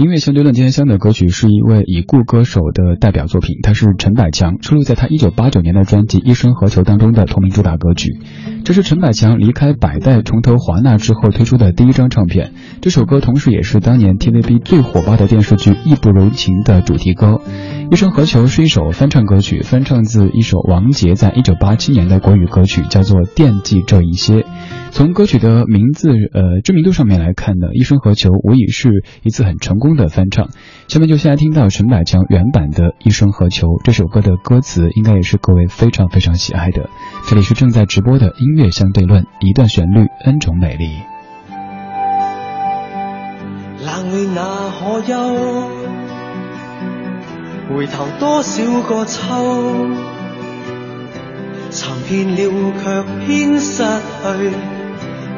音乐相对论今天分的歌曲是一位已故歌手的代表作品，他是陈百强收录在他1989年的专辑《一生何求》当中的同名主打歌曲。这是陈百强离开百代重投华纳之后推出的第一张唱片。这首歌同时也是当年 TVB 最火爆的电视剧《义不容情》的主题歌。《一生何求》是一首翻唱歌曲，翻唱自一首王杰在1987年的国语歌曲，叫做《惦记这一些》。从歌曲的名字，呃，知名度上面来看呢，《一生何求》无疑是一次很成功的翻唱。下面就先来听到陈百强原版的《一生何求》这首歌的歌词，应该也是各位非常非常喜爱的。这里是正在直播的音乐相对论，一段旋律，n 种美丽。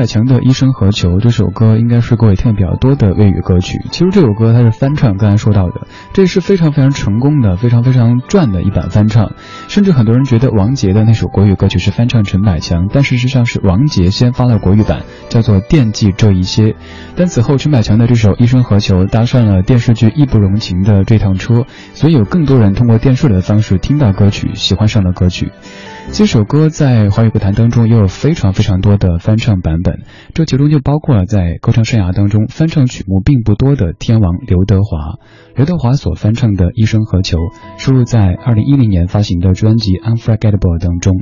陈百强的《一生何求》这首歌应该是各位听的比较多的粤语歌曲。其实这首歌它是翻唱，刚才说到的，这是非常非常成功的、非常非常赚的一版翻唱。甚至很多人觉得王杰的那首国语歌曲是翻唱陈百强，但事实上是王杰先发了国语版，叫做《惦记这一些》。但此后陈百强的这首《一生何求》搭上了电视剧《义不容情》的这趟车，所以有更多人通过电视的方式听到歌曲，喜欢上了歌曲。这首歌在华语歌坛当中也有非常非常多的翻唱版本，这其中就包括了在歌唱生涯当中翻唱曲目并不多的天王刘德华。刘德华所翻唱的《一生何求》收录在2010年发行的专辑《Unforgettable》当中。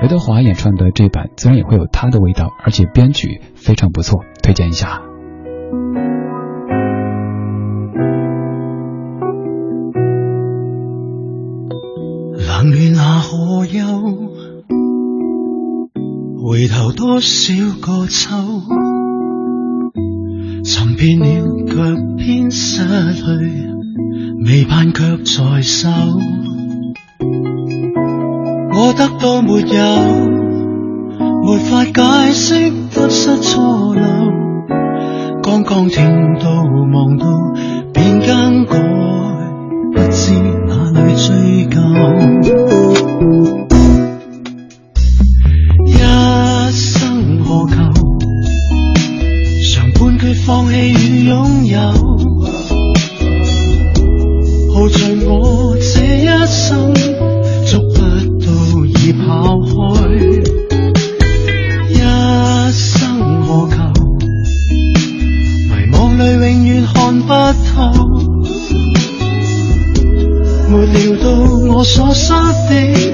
刘德华演唱的这版自然也会有他的味道，而且编曲非常不错，推荐一下。回头多少个秋，寻遍了却偏失去，未盼却在手。我得到没有，没法解释得失错漏。刚刚听到望到，变更改。说说的。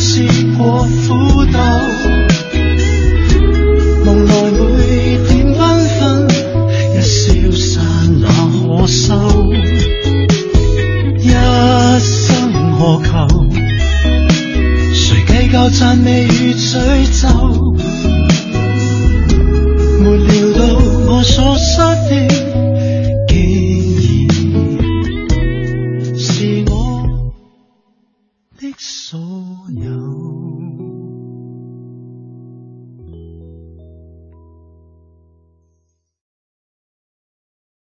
试过苦斗，梦内每点缤纷一消散，哪可收？一生何求？谁计较赞美与诅咒？